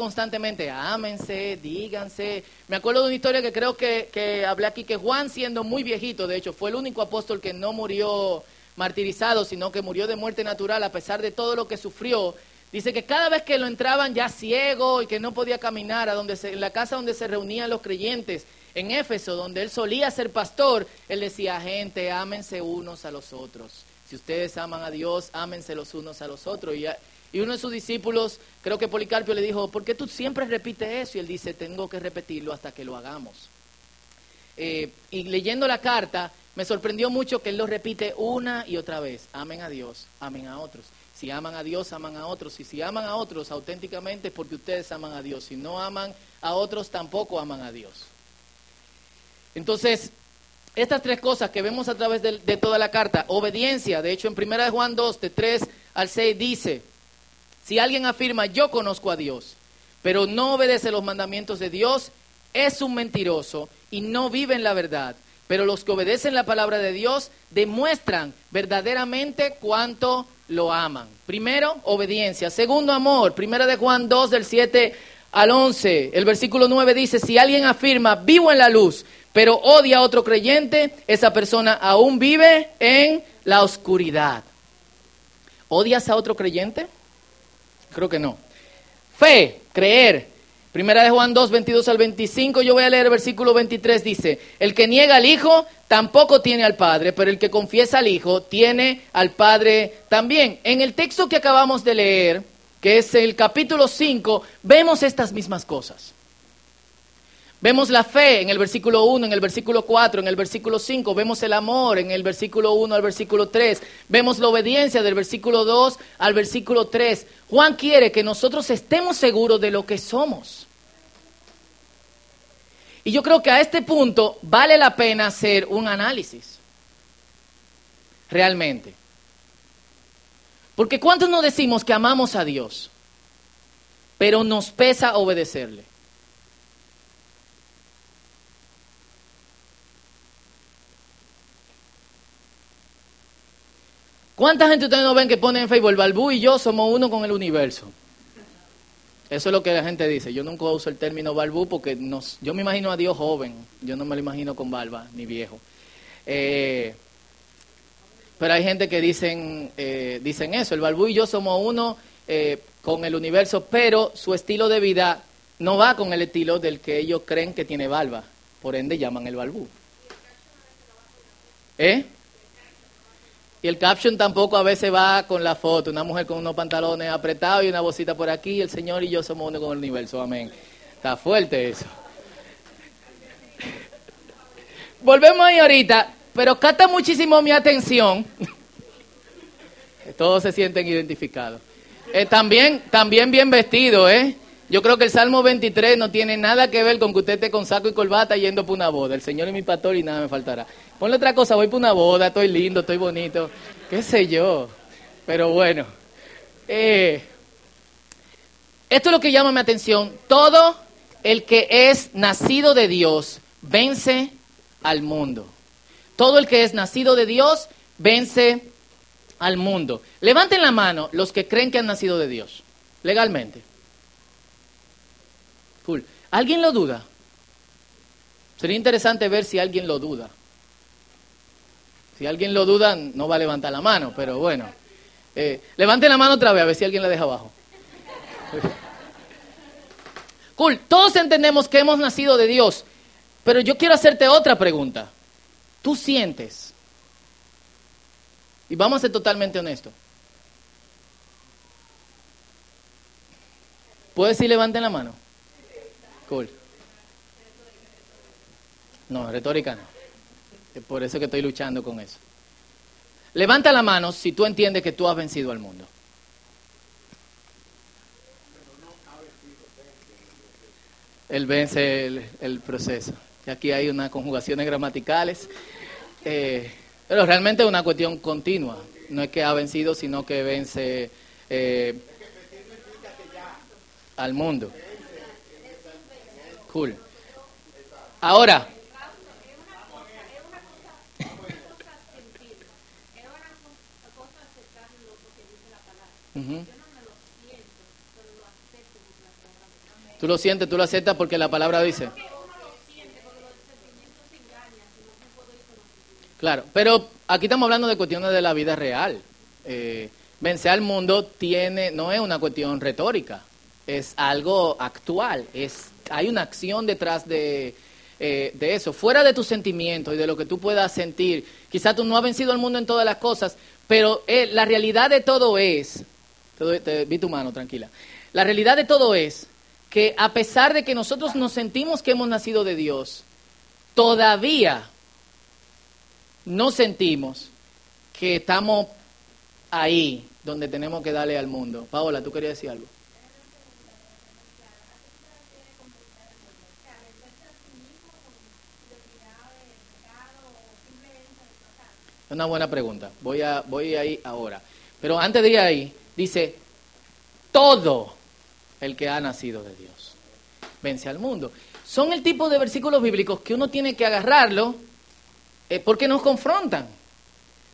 constantemente, ámense, díganse. Me acuerdo de una historia que creo que, que hablé aquí, que Juan siendo muy viejito, de hecho, fue el único apóstol que no murió martirizado, sino que murió de muerte natural a pesar de todo lo que sufrió. Dice que cada vez que lo entraban ya ciego y que no podía caminar a donde se, en la casa donde se reunían los creyentes, en Éfeso, donde él solía ser pastor, él decía, gente, ámense unos a los otros. Si ustedes aman a Dios, ámense los unos a los otros. Y, y uno de sus discípulos, creo que Policarpio le dijo, ¿por qué tú siempre repites eso? Y él dice, tengo que repetirlo hasta que lo hagamos. Eh, y leyendo la carta, me sorprendió mucho que él lo repite una y otra vez. Amen a Dios, amen a otros. Si aman a Dios, aman a otros. Y si aman a otros auténticamente es porque ustedes aman a Dios. Si no aman a otros, tampoco aman a Dios. Entonces, estas tres cosas que vemos a través de, toda la carta, obediencia, de hecho en 1 Juan 2, de 3 al 6 dice, si alguien afirma yo conozco a Dios, pero no obedece los mandamientos de Dios, es un mentiroso y no vive en la verdad. Pero los que obedecen la palabra de Dios demuestran verdaderamente cuánto lo aman. Primero, obediencia. Segundo, amor. Primera de Juan 2, del 7 al 11. El versículo 9 dice, si alguien afirma, vivo en la luz, pero odia a otro creyente, esa persona aún vive en la oscuridad. ¿Odias a otro creyente? Creo que no. Fe, creer. Primera de Juan 2, 22 al 25, yo voy a leer el versículo 23, dice, el que niega al Hijo tampoco tiene al Padre, pero el que confiesa al Hijo tiene al Padre también. En el texto que acabamos de leer, que es el capítulo 5, vemos estas mismas cosas. Vemos la fe en el versículo 1, en el versículo 4, en el versículo 5, vemos el amor en el versículo 1 al versículo 3, vemos la obediencia del versículo 2 al versículo 3. Juan quiere que nosotros estemos seguros de lo que somos. Y yo creo que a este punto vale la pena hacer un análisis. Realmente. Porque ¿cuántos nos decimos que amamos a Dios? Pero nos pesa obedecerle. ¿Cuánta gente ustedes no ven que ponen en Facebook, el y yo somos uno con el universo? Eso es lo que la gente dice. Yo nunca uso el término balbú porque nos, yo me imagino a Dios joven. Yo no me lo imagino con barba ni viejo. Eh, pero hay gente que dicen, eh, dicen eso. El balbú y yo somos uno eh, con el universo, pero su estilo de vida no va con el estilo del que ellos creen que tiene barba. Por ende llaman el balbú. ¿Eh? Y el caption tampoco a veces va con la foto, una mujer con unos pantalones apretados y una bolsita por aquí, el Señor y yo somos uno con el universo, amén. Está fuerte eso. Volvemos ahí ahorita, pero capta muchísimo mi atención. Todos se sienten identificados. Eh, también, también bien vestido, ¿eh? Yo creo que el Salmo 23 no tiene nada que ver con que usted esté con saco y corbata yendo por una boda. El Señor es mi pastor y nada me faltará. Ponle otra cosa, voy por una boda, estoy lindo, estoy bonito, qué sé yo. Pero bueno, eh, esto es lo que llama mi atención. Todo el que es nacido de Dios vence al mundo. Todo el que es nacido de Dios vence al mundo. Levanten la mano los que creen que han nacido de Dios, legalmente. ¿Alguien lo duda? Sería interesante ver si alguien lo duda. Si alguien lo duda, no va a levantar la mano, pero bueno. Eh, levante la mano otra vez, a ver si alguien la deja abajo. Cool, todos entendemos que hemos nacido de Dios, pero yo quiero hacerte otra pregunta. ¿Tú sientes? Y vamos a ser totalmente honestos. ¿Puedes decir levanten la mano? No, retórica no. Por eso que estoy luchando con eso. Levanta la mano si tú entiendes que tú has vencido al mundo. Él vence el, proceso. Aquí hay unas conjugaciones gramaticales. Eh, pero realmente es una cuestión continua. No es que ha vencido, sino que vence eh, al mundo. Cool. Ahora, Tú lo sientes, tú lo aceptas porque la palabra dice. Claro, pero aquí estamos hablando de cuestiones de la vida real. Eh, vencer al mundo tiene, no es una cuestión retórica, es algo actual, es, hay una acción detrás de, eh, de eso, fuera de tus sentimientos y de lo que tú puedas sentir. Quizás tú no has vencido al mundo en todas las cosas, pero eh, la realidad de todo es, te, vi tu mano, tranquila, la realidad de todo es que a pesar de que nosotros nos sentimos que hemos nacido de Dios, todavía no sentimos que estamos ahí donde tenemos que darle al mundo. Paola, ¿tú querías decir algo? Una buena pregunta. Voy a voy ahí ahora. Pero antes de ir ahí, dice todo el que ha nacido de Dios vence al mundo. Son el tipo de versículos bíblicos que uno tiene que agarrarlo eh, porque nos confrontan.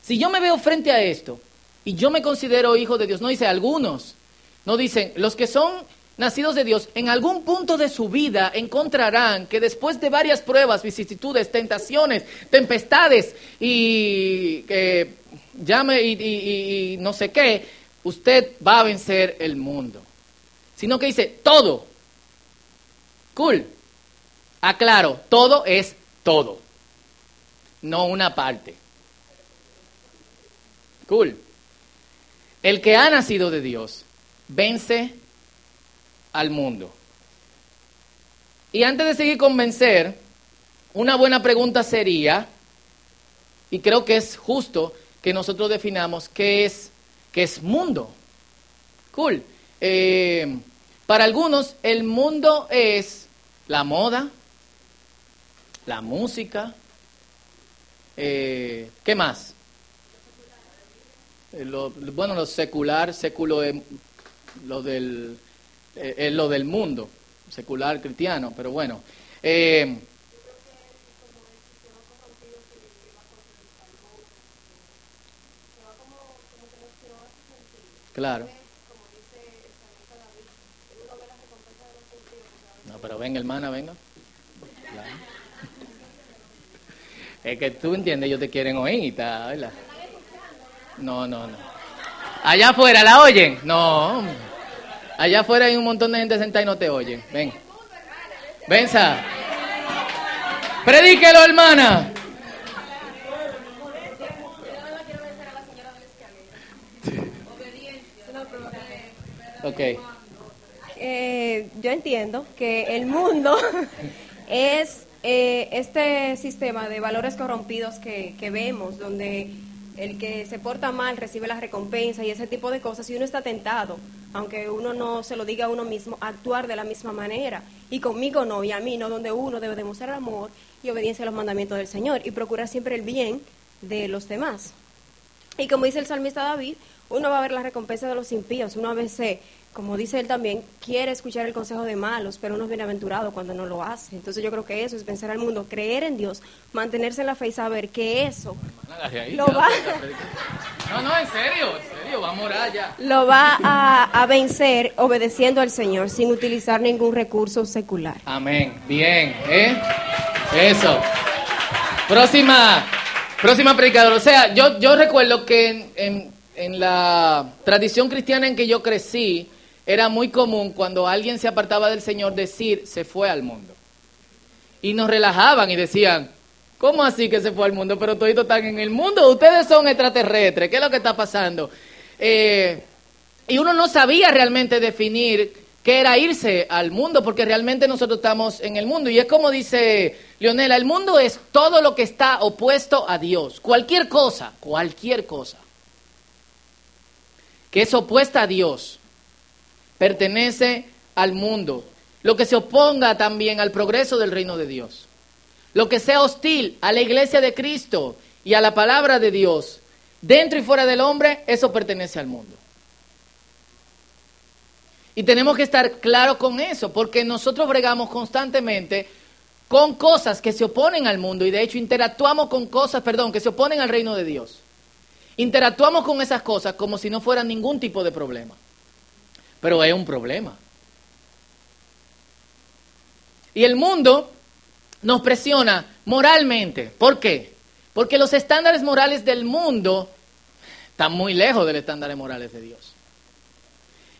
Si yo me veo frente a esto y yo me considero hijo de Dios, no dice algunos, no dicen los que son nacidos de Dios, en algún punto de su vida encontrarán que después de varias pruebas, vicisitudes, tentaciones, tempestades y eh, llame y no sé qué, usted va a vencer el mundo. Sino que dice todo. Cool. Aclaro, todo es todo no una parte. Cool. El que ha nacido de Dios vence al mundo. Y antes de seguir con vencer, una buena pregunta sería, y creo que es justo que nosotros definamos qué es, qué es mundo. Cool. Eh, para algunos el mundo es la moda, la música, eh, ¿Qué más? Eh, bueno, lo secular, seculo es lo del, eh, lo del mundo, secular cristiano, pero bueno. claro. No, pero venga, hermana, venga. Es que tú entiendes, ellos te quieren oír, ¿verdad? No, no, no. Allá afuera, ¿la oyen? No. Allá afuera hay un montón de gente sentada y no te oyen. Ven. Venza. Predíquelo, hermana. Ok. Eh, yo entiendo que el mundo es eh, este sistema de valores corrompidos que, vemos, donde el que se porta mal recibe la recompensa y ese tipo de cosas, y uno está tentado, aunque uno no se lo diga a uno mismo, actuar de la misma manera. Y conmigo no, y a mí no, donde uno debe demostrar amor y obediencia a los mandamientos del Señor y procurar siempre el bien de los demás. Y como dice el salmista David, uno va a ver la recompensa de los impíos, uno a veces como dice él también, quiere escuchar el consejo de malos, pero no es bienaventurado cuando no lo hace. Entonces yo creo que eso es pensar al mundo, creer en Dios, mantenerse en la fe y saber que eso lo va... No, no, en serio, serio, va a morar ya. Lo va a, vencer obedeciendo al Señor, sin utilizar ningún recurso secular. Amén, bien, ¿eh? Eso. Próxima, próxima predicadora. O sea, yo, yo recuerdo que en, en la tradición cristiana en que yo crecí, era muy común cuando alguien se apartaba del Señor decir, se fue al mundo. Y nos relajaban y decían, ¿cómo así que se fue al mundo? Pero todos están en el mundo, ustedes son extraterrestres, ¿qué es lo que está pasando? Eh, y uno no sabía realmente definir qué era irse al mundo, porque realmente nosotros estamos en el mundo. Y es como dice Leonela, el mundo es todo lo que está opuesto a Dios, cualquier cosa, cualquier cosa que es opuesta a Dios pertenece al mundo, lo que se oponga también al progreso del reino de Dios, lo que sea hostil a la iglesia de Cristo y a la palabra de Dios, dentro y fuera del hombre, eso pertenece al mundo. Y tenemos que estar claros con eso, porque nosotros bregamos constantemente con cosas que se oponen al mundo y de hecho interactuamos con cosas, perdón, que se oponen al reino de Dios. Interactuamos con esas cosas como si no fueran ningún tipo de problema pero es un problema. Y el mundo nos presiona moralmente. ¿Por qué? Porque los estándares morales del mundo están muy lejos de los estándares morales de Dios.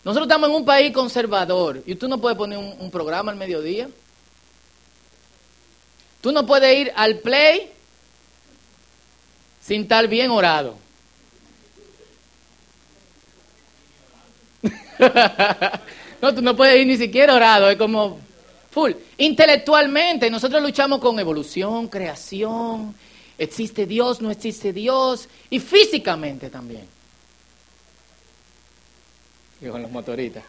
Nosotros estamos en un país conservador y tú no puedes poner un, un programa al mediodía. Tú no puedes ir al play sin estar bien orado. no, tú no puedes ir ni siquiera orado, es como full. Intelectualmente, nosotros luchamos con evolución, creación, existe Dios, no existe Dios, y físicamente también. Y con los motoristas.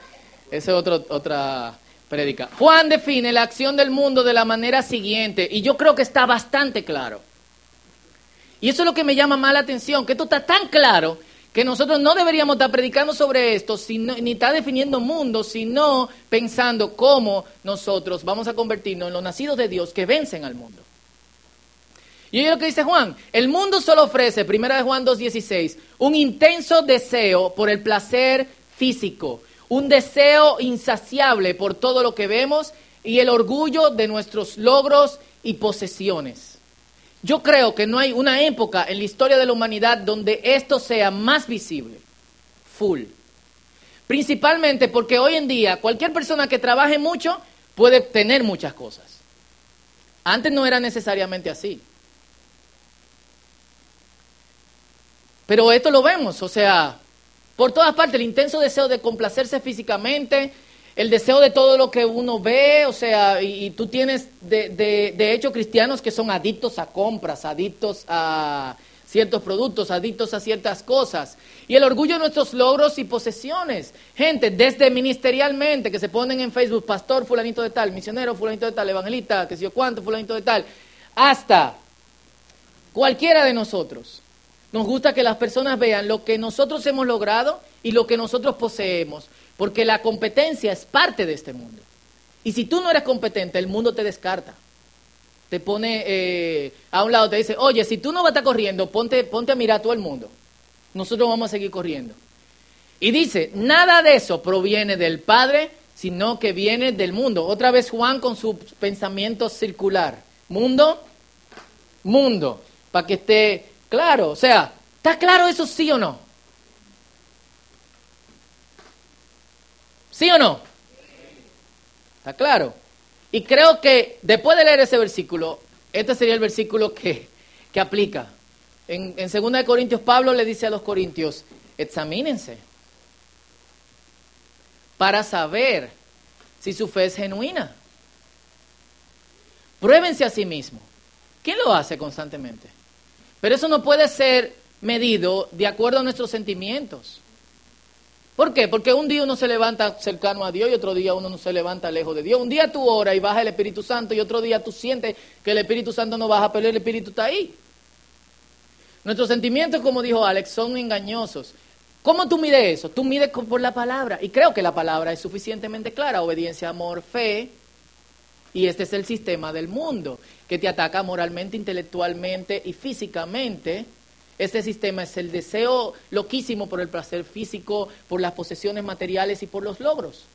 Esa es otro, otra predica. Juan define la acción del mundo de la manera siguiente, y yo creo que está bastante claro. Y eso es lo que me llama más la atención, que esto está tan claro que nosotros no deberíamos estar predicando sobre esto, sino, ni estar definiendo mundo, sino pensando cómo nosotros vamos a convertirnos en los nacidos de Dios que vencen al mundo. Y es lo que dice Juan, el mundo solo ofrece, primera de Juan 2.16, un intenso deseo por el placer físico, un deseo insaciable por todo lo que vemos y el orgullo de nuestros logros y posesiones. Yo creo que no hay una época en la historia de la humanidad donde esto sea más visible. Full. Principalmente porque hoy en día cualquier persona que trabaje mucho puede tener muchas cosas. Antes no era necesariamente así. Pero esto lo vemos, o sea, por todas partes, el intenso deseo de complacerse físicamente, el deseo de todo lo que uno ve, o sea, y, tú tienes de, de, hecho cristianos que son adictos a compras, adictos a ciertos productos, adictos a ciertas cosas. Y el orgullo de nuestros logros y posesiones. Gente, desde ministerialmente, que se ponen en Facebook, pastor fulanito de tal, misionero fulanito de tal, evangelista, que sé yo cuánto, fulanito de tal, hasta cualquiera de nosotros. Nos gusta que las personas vean lo que nosotros hemos logrado y lo que nosotros poseemos. Porque la competencia es parte de este mundo. Y si tú no eres competente, el mundo te descarta. Te pone eh, a un lado, te dice, oye, si tú no vas a estar corriendo, ponte, ponte a mirar a todo el mundo. Nosotros vamos a seguir corriendo. Y dice, nada de eso proviene del Padre, sino que viene del mundo. Otra vez Juan con su pensamiento circular. Mundo, mundo, para que esté claro. O sea, ¿está claro eso sí o no? ¿Sí o no? ¿Está claro? Y creo que después de leer ese versículo, este sería el versículo que, que aplica. En, en 2 Corintios, Pablo le dice a los corintios, examínense para saber si su fe es genuina. Pruébense a sí mismos. ¿Quién lo hace constantemente? Pero eso no puede ser medido de acuerdo a nuestros sentimientos. ¿Por qué? Porque un día uno se levanta cercano a Dios y otro día uno no se levanta lejos de Dios. Un día tú oras y baja el Espíritu Santo y otro día tú sientes que el Espíritu Santo no baja, pero el Espíritu está ahí. Nuestros sentimientos, como dijo Alex, son engañosos. ¿Cómo tú mides eso? Tú mides por la palabra. Y creo que la palabra es suficientemente clara. Obediencia, amor, fe. Y este es el sistema del mundo, que te ataca moralmente, intelectualmente y físicamente este sistema es el deseo loquísimo por el placer físico, por las posesiones materiales y por los logros.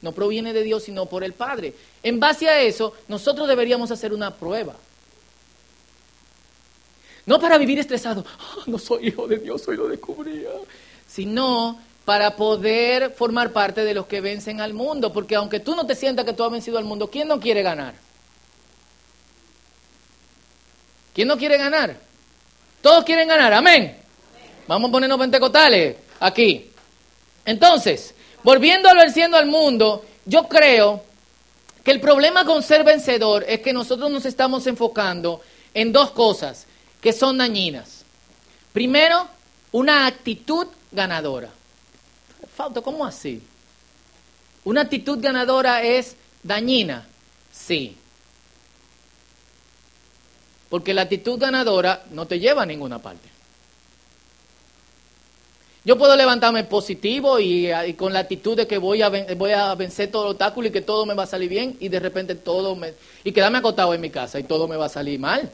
No proviene de Dios, sino por el Padre. En base a eso, nosotros deberíamos hacer una prueba. No para vivir estresado, ah, no soy hijo de Dios, hoy lo descubría, sino para poder formar parte de los que vencen al mundo. Porque aunque tú no te sientas que tú has vencido al mundo, ¿quién no quiere ganar? ¿Quién no quiere ganar? Todos quieren ganar, amén. Vamos a ponernos pentecostales aquí. Entonces, volviendo a venciendo al mundo, yo creo que el problema con ser vencedor es que nosotros nos estamos enfocando en dos cosas que son dañinas. Primero, una actitud ganadora. ¿Cómo así? ¿Una actitud ganadora es dañina? Sí. Porque la actitud ganadora no te lleva a ninguna parte. Yo puedo levantarme positivo y, con la actitud de que voy a, vencer todo el obstáculo y que todo me va a salir bien y de repente todo me... y quedarme acostado en mi casa y todo me va a salir mal.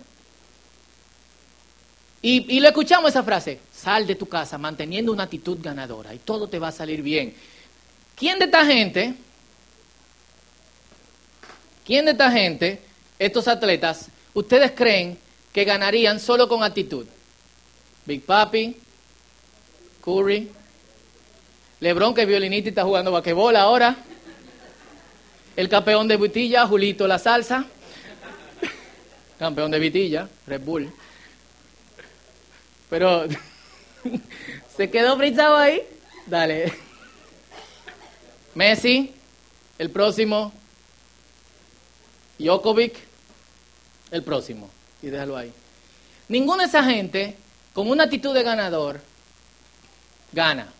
Y, y le escuchamos esa frase, sal de tu casa manteniendo una actitud ganadora y todo te va a salir bien. ¿Quién de esta gente ¿quién de esta gente, estos atletas, ustedes creen que ganarían solo con actitud? Big Papi, Curry, LeBron que es violinista y está jugando basquetbol ahora, el campeón de Vitilla, Julito La Salsa, campeón de Vitilla, Red Bull. Pero se quedó frisado ahí. Dale. Messi, el próximo. Jokovic, el próximo. Y déjalo ahí. Ninguna de esa gente, con una actitud de ganador, gana.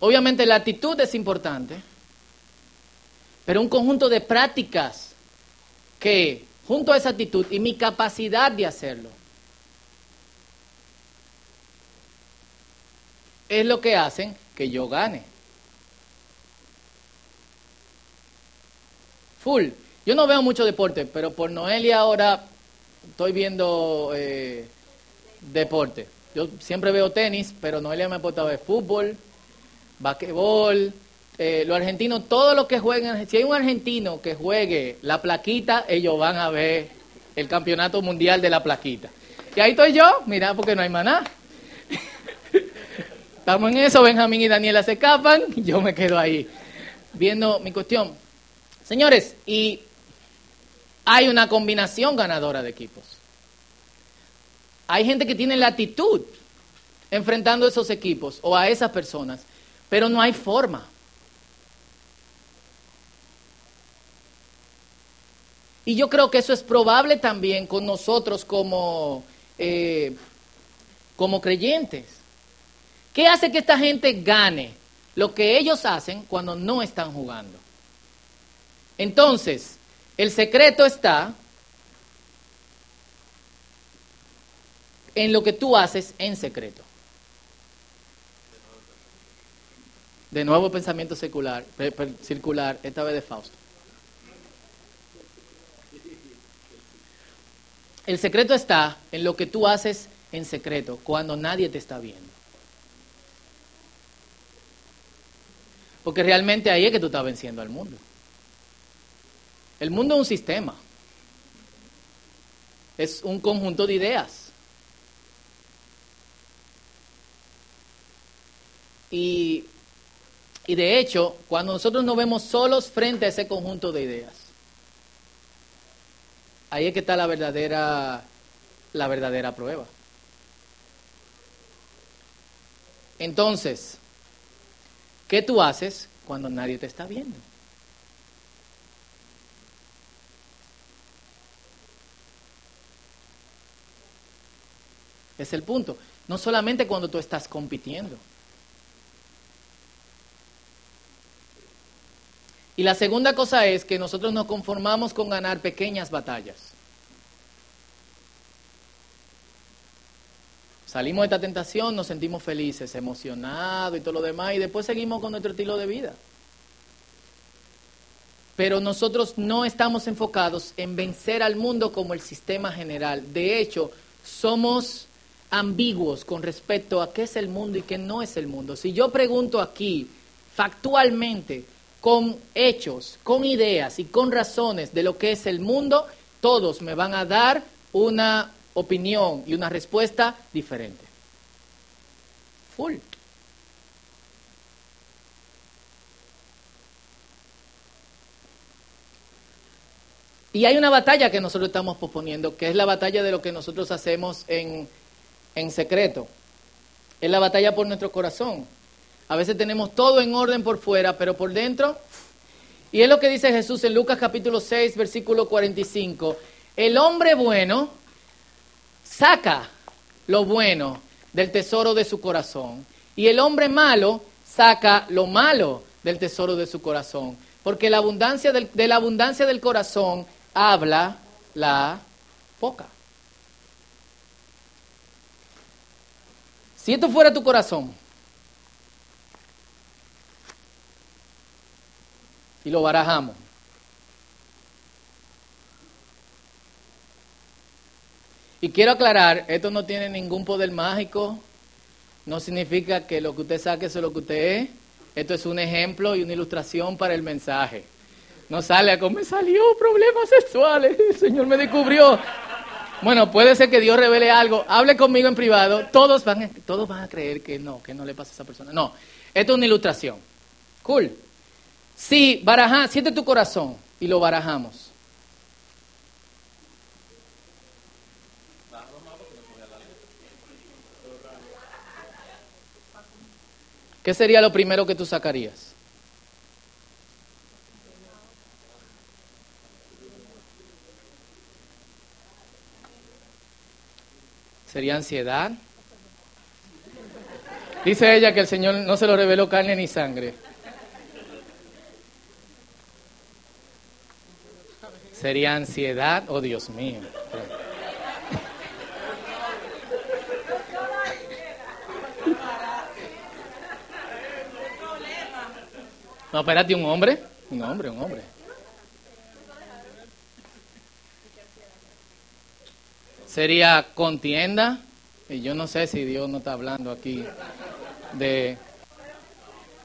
Obviamente la actitud es importante, pero un conjunto de prácticas que, junto a esa actitud y mi capacidad de hacerlo, es lo que hacen que yo gane. Full. Yo no veo mucho deporte, pero por Noelia ahora estoy viendo eh, deporte. Yo siempre veo tenis, pero Noelia me ha puesto a ver fútbol, basquetbol, eh, los argentinos, todo lo que jueguen, si hay un argentino que juegue la plaquita, ellos van a ver el campeonato mundial de la plaquita. Y ahí estoy yo, mira, porque no hay maná. Estamos en eso, Benjamín y Daniela se escapan, yo me quedo ahí viendo mi cuestión. Señores, y hay una combinación ganadora de equipos. Hay gente que tiene la actitud enfrentando esos equipos o a esas personas, pero no hay forma. Y yo creo que eso es probable también con nosotros como, eh, como creyentes. ¿Qué hace que esta gente gane? Lo que ellos hacen cuando no están jugando. Entonces, el secreto está en lo que tú haces en secreto. De nuevo pensamiento secular, circular, esta vez de Fausto. El secreto está en lo que tú haces en secreto, cuando nadie te está viendo. Porque realmente ahí es que tú estás venciendo al mundo. El mundo es un sistema. Es un conjunto de ideas. Y, y de hecho, cuando nosotros nos vemos solos frente a ese conjunto de ideas, Ahí es que está la verdadera, la verdadera prueba. Entonces, ¿qué tú haces cuando nadie te está viendo? Es el punto. No solamente cuando tú estás compitiendo. Y la segunda cosa es que nosotros nos conformamos con ganar pequeñas batallas. Salimos de esta tentación, nos sentimos felices, emocionados y todo lo demás, y después seguimos con nuestro estilo de vida. Pero nosotros no estamos enfocados en vencer al mundo como el sistema general. De hecho, somos ambiguos con respecto a qué es el mundo y qué no es el mundo. Si yo pregunto aquí, factualmente, con hechos, con ideas y con razones de lo que es el mundo, todos me van a dar una opinión y una respuesta diferente. Full. Y hay una batalla que nosotros estamos proponiendo, que es la batalla de lo que nosotros hacemos en, en secreto. Es la batalla por nuestro corazón. A veces tenemos todo en orden por fuera, pero por dentro. Y es lo que dice Jesús en Lucas capítulo 6, versículo 45. El hombre bueno saca lo bueno del tesoro de su corazón. Y el hombre malo saca lo malo del tesoro de su corazón. Porque la abundancia del, de la abundancia del corazón habla la boca. Si esto fuera tu corazón, y lo barajamos. Y quiero aclarar, esto no tiene ningún poder mágico, no significa que lo que usted saque es lo que usted es. Esto es un ejemplo y una ilustración para el mensaje. No sale a me salió problemas sexuales, el Señor me descubrió. Bueno, puede ser que Dios revele algo, hable conmigo en privado, todos van, todos van a creer que no, que no le pasa a esa persona. No, esto es una ilustración. Cool. Si baraja, siente tu corazón y lo barajamos. ¿Qué sería lo primero que tú sacarías? ¿Sería ansiedad? Dice ella que el Señor no se lo reveló carne ni sangre. ¿Sería ansiedad? Oh, Dios mío. No, espérate, un hombre. Un hombre, un hombre. Sería contienda. Y yo no sé si Dios no está hablando aquí de...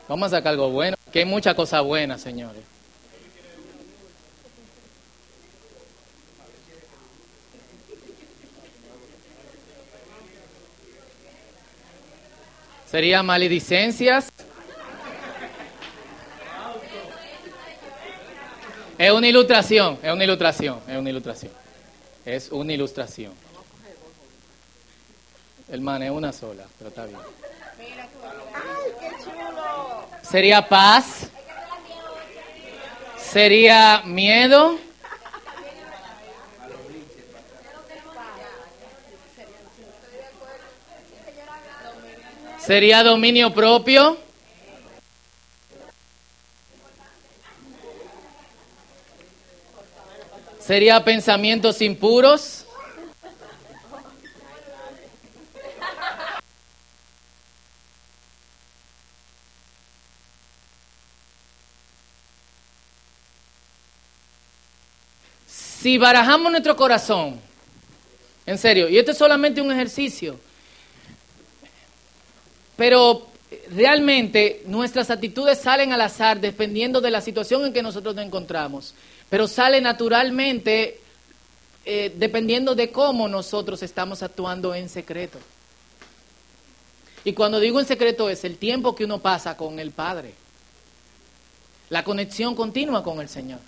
Vamos a sacar algo bueno. Que hay muchas cosas buenas, señores. Sería maledicencias. Es una ilustración, es una ilustración, es una ilustración. Es una ilustración. Hermano, es una sola, pero está bien. Sería paz. Sería miedo. Sería dominio propio. Sería pensamientos impuros. Si barajamos nuestro corazón, en serio, y esto es solamente un ejercicio, pero realmente nuestras actitudes salen al azar dependiendo de la situación en que nosotros nos encontramos pero sale naturalmente eh, dependiendo de cómo nosotros estamos actuando en secreto. Y cuando digo en secreto es el tiempo que uno pasa con el Padre, la conexión continua con el Señor.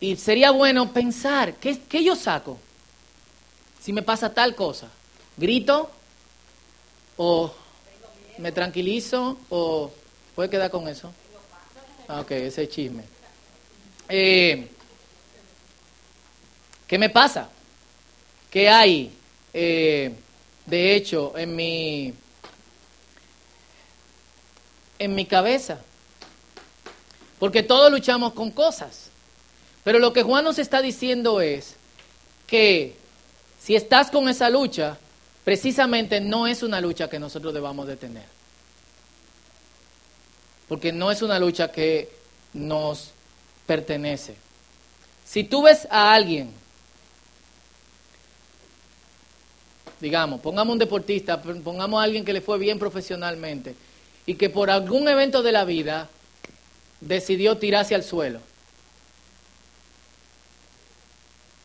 Y sería bueno pensar, ¿qué, qué yo saco? Si me pasa tal cosa, grito o me tranquilizo o puede quedar con eso. Ah, ok, ese chisme. Eh, ¿Qué me pasa? ¿Qué hay, eh, de hecho, en mi, en mi cabeza? Porque todos luchamos con cosas. Pero lo que Juan nos está diciendo es que si estás con esa lucha, precisamente no es una lucha que nosotros debamos de tener porque no es una lucha que nos pertenece. Si tú ves a alguien, digamos, pongamos un deportista, pongamos a alguien que le fue bien profesionalmente y que por algún evento de la vida decidió tirarse al suelo.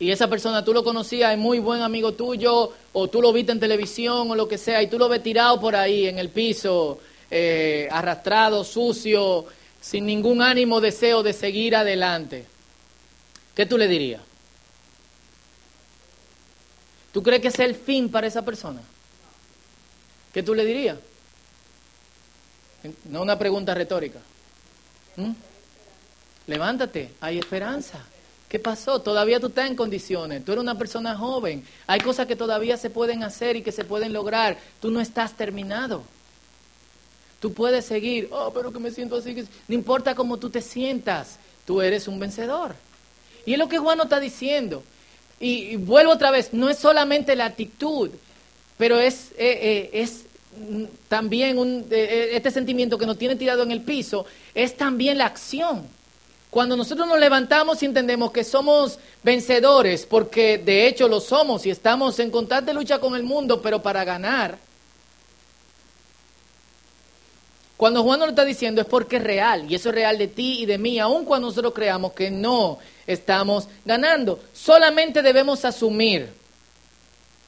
Y esa persona tú lo conocías, es muy buen amigo tuyo, o tú lo viste en televisión o lo que sea, y tú lo ves tirado por ahí en el piso, eh, arrastrado, sucio, sin ningún ánimo, deseo de seguir adelante, ¿qué tú le dirías? ¿Tú crees que es el fin para esa persona? ¿Qué tú le dirías? No una pregunta retórica. ¿Mm? Levántate, hay esperanza. ¿Qué pasó? Todavía tú estás en condiciones. Tú eres una persona joven. Hay cosas que todavía se pueden hacer y que se pueden lograr. Tú no estás terminado. Tú puedes seguir, oh, pero que me siento así. No importa cómo tú te sientas, tú eres un vencedor. Y es lo que Juan nos está diciendo. Y, vuelvo otra vez, no es solamente la actitud, pero es, eh, eh, es también un, eh, este sentimiento que nos tiene tirado en el piso, es también la acción. Cuando nosotros nos levantamos y entendemos que somos vencedores, porque de hecho lo somos y estamos en constante lucha con el mundo, pero para ganar, cuando Juan nos lo está diciendo es porque es real, y eso es real de ti y de mí, aun cuando nosotros creamos que no estamos ganando. Solamente debemos asumir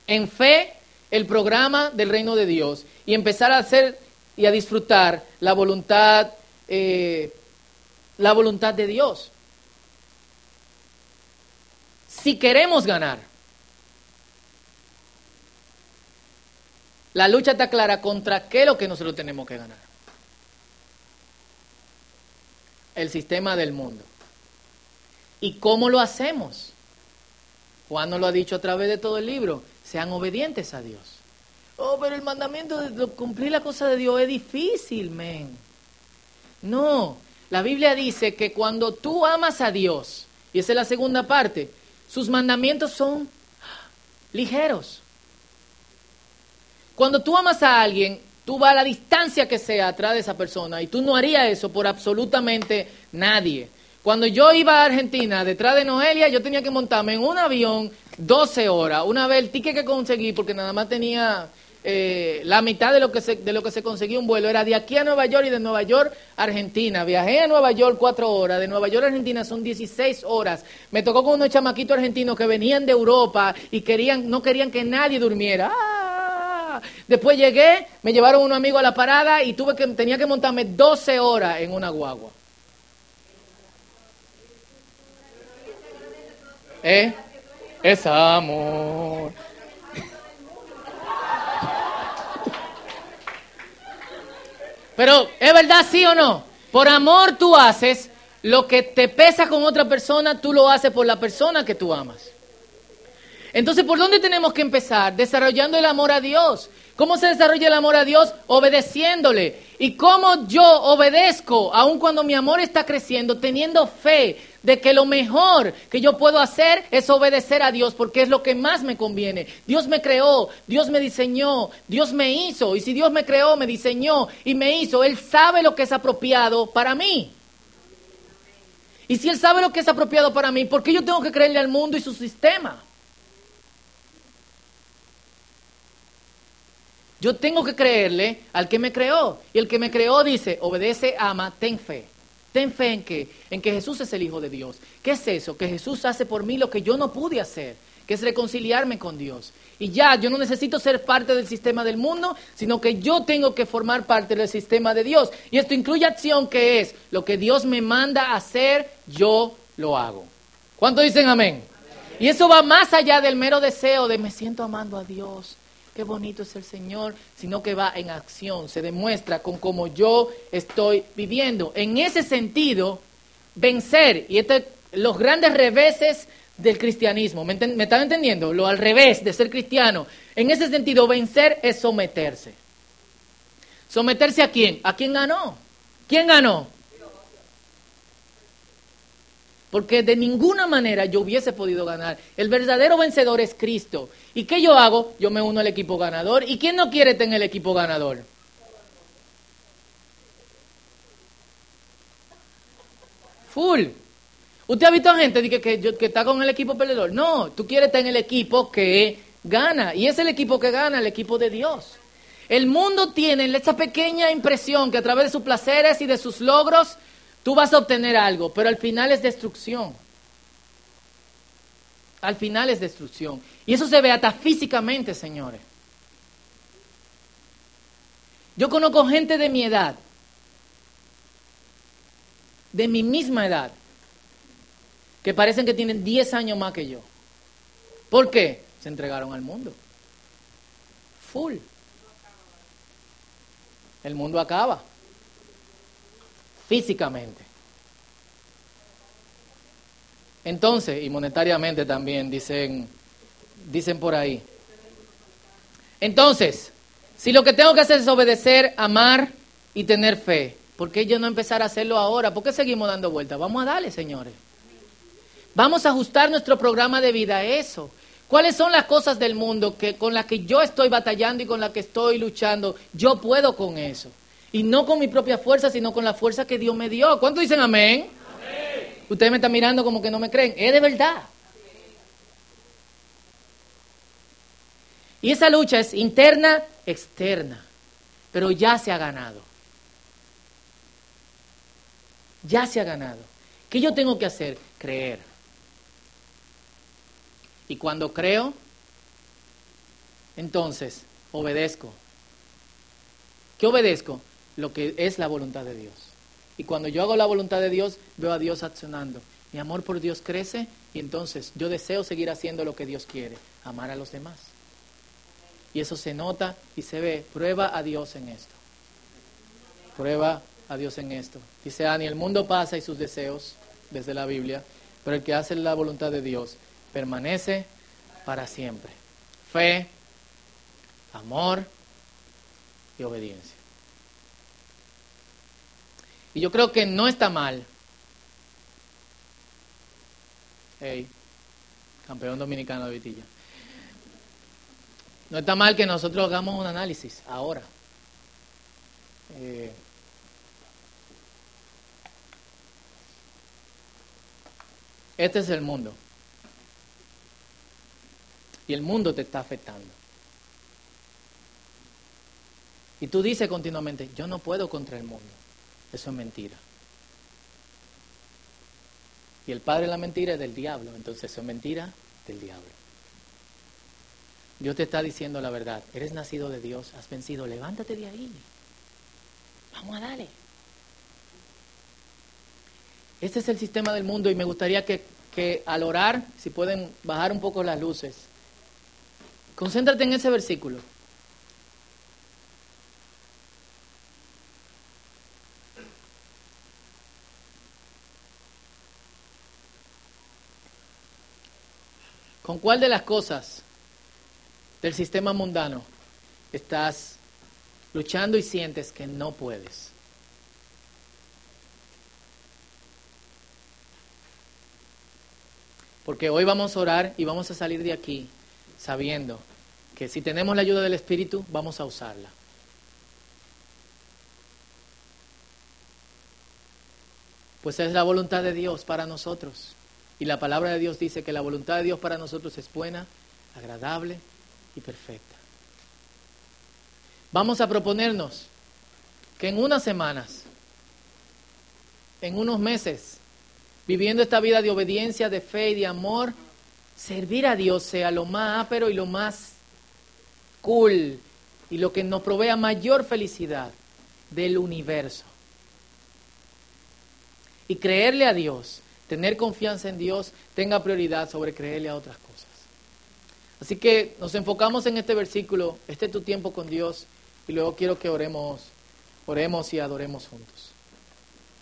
en fe el programa del reino de Dios y empezar a hacer y a disfrutar la voluntad eh, la voluntad de Dios. Si queremos ganar, la lucha está clara contra qué es lo que nosotros tenemos que ganar. El sistema del mundo. ¿Y cómo lo hacemos? Juan nos lo ha dicho a través de todo el libro. Sean obedientes a Dios. Oh, pero el mandamiento de cumplir la cosa de Dios es difícil, men. No, la Biblia dice que cuando tú amas a Dios, y esa es la segunda parte, sus mandamientos son ligeros. Cuando tú amas a alguien, tú vas a la distancia que sea atrás de esa persona y tú no harías eso por absolutamente nadie. Cuando yo iba a Argentina detrás de Noelia, yo tenía que montarme en un avión 12 horas. Una vez el ticket que conseguí, porque nada más tenía eh, la mitad de lo, que se, de lo que se conseguía un vuelo era de aquí a Nueva York y de Nueva York a Argentina. Viajé a Nueva York cuatro horas, de Nueva York a Argentina son 16 horas. Me tocó con unos chamaquitos argentinos que venían de Europa y querían, no querían que nadie durmiera. ¡Ah! Después llegué, me llevaron unos amigos a la parada y tuve que, tenía que montarme 12 horas en una guagua. ¿Eh? Es amor. Pero, ¿es verdad sí o no? Por amor tú haces lo que te pesa con otra persona, tú lo haces por la persona que tú amas. Entonces, ¿por dónde tenemos que empezar? Desarrollando el amor a Dios. ¿Cómo se desarrolla el amor a Dios? Obedeciéndole. ¿Y cómo yo obedezco, aun cuando mi amor está creciendo, teniendo fe de que lo mejor que yo puedo hacer es obedecer a Dios porque es lo que más me conviene. Dios me creó, Dios me diseñó, Dios me hizo. Y si Dios me creó, me diseñó y me hizo, Él sabe lo que es apropiado para mí. Y si Él sabe lo que es apropiado para mí, ¿por qué yo tengo que creerle al mundo y su sistema? Yo tengo que creerle al que me creó. Y el que me creó dice, obedece, ama, ten fe. Ten fe en que, en que Jesús es el Hijo de Dios. ¿Qué es eso? Que Jesús hace por mí lo que yo no pude hacer, que es reconciliarme con Dios. Y ya, yo no necesito ser parte del sistema del mundo, sino que yo tengo que formar parte del sistema de Dios. Y esto incluye acción, que es lo que Dios me manda a hacer, yo lo hago. ¿Cuánto dicen amén? Y eso va más allá del mero deseo de me siento amando a Dios qué bonito es el Señor, sino que va en acción, se demuestra con cómo yo estoy viviendo. En ese sentido, vencer, y este, los grandes reveses del cristianismo, ¿me, ¿me están entendiendo? Lo al revés de ser cristiano. En ese sentido, vencer es someterse. ¿Someterse a quién? ¿A quién ganó? ¿Quién ganó? Porque de ninguna manera yo hubiese podido ganar. El verdadero vencedor es Cristo. ¿Y qué yo hago? Yo me uno al equipo ganador. ¿Y quién no quiere tener el equipo ganador? Full. ¿Usted ha visto gente que, que, que está con el equipo perdedor? No, tú quieres estar en el equipo que gana. Y es el equipo que gana, el equipo de Dios. El mundo tiene esa pequeña impresión que a través de sus placeres y de sus logros Tú vas a obtener algo, pero al final es destrucción. Al final es destrucción. Y eso se ve hasta físicamente, señores. Yo conozco gente de mi edad, de mi misma edad, que parecen que tienen 10 años más que yo. ¿Por qué? Se entregaron al mundo. Full. El mundo acaba físicamente. Entonces, y monetariamente también, dicen, dicen por ahí. Entonces, si lo que tengo que hacer es obedecer, amar y tener fe, ¿por qué yo no empezar a hacerlo ahora? ¿Por qué seguimos dando vueltas? Vamos a darle, señores. Vamos a ajustar nuestro programa de vida a eso. ¿Cuáles son las cosas del mundo que, con las que yo estoy batallando y con las que estoy luchando? Yo puedo con eso. Y no con mi propia fuerza, sino con la fuerza que Dios me dio. ¿Cuánto dicen amén? amén. Ustedes me están mirando como que no me creen. Es de verdad. Y esa lucha es interna, externa. Pero ya se ha ganado. Ya se ha ganado. ¿Qué yo tengo que hacer? Creer. Y cuando creo, entonces obedezco. ¿Qué obedezco? Lo que es la voluntad de Dios. Y cuando yo hago la voluntad de Dios, veo a Dios accionando. Mi amor por Dios crece y entonces yo deseo seguir haciendo lo que Dios quiere, amar a los demás. Y eso se nota y se ve. Prueba a Dios en esto. Prueba a Dios en esto. Dice Ani, el mundo pasa y sus deseos, desde la Biblia, pero el que hace la voluntad de Dios permanece para siempre. Fe, amor y obediencia. Yo creo que no está mal. Hey, campeón dominicano de Vitilla. No está mal que nosotros hagamos un análisis ahora. Eh, este es el mundo. Y el mundo te está afectando. Y tú dices continuamente, yo no puedo contra el mundo. Eso es mentira. Y el padre de la mentira es del diablo. Entonces eso es mentira del diablo. Dios te está diciendo la verdad. Eres nacido de Dios, has vencido. Levántate de ahí. Vamos a darle. Este es el sistema del mundo y me gustaría que, que al orar, si pueden bajar un poco las luces, concéntrate en ese versículo. Cuál de las cosas del sistema mundano estás luchando y sientes que no puedes. Porque hoy vamos a orar y vamos a salir de aquí sabiendo que si tenemos la ayuda del Espíritu, vamos a usarla. Pues es la voluntad de Dios para nosotros. Y la palabra de Dios dice que la voluntad de Dios para nosotros es buena, agradable y perfecta. Vamos a proponernos que en unas semanas, en unos meses, viviendo esta vida de obediencia, de fe y de amor, servir a Dios sea lo más ápero y lo más cool y lo que nos provea mayor felicidad del universo. Y creerle a Dios, tener confianza en Dios, tenga prioridad sobre creerle a otras cosas. Así que nos enfocamos en este versículo, este es tu tiempo con Dios, y luego quiero que oremos, oremos y adoremos juntos.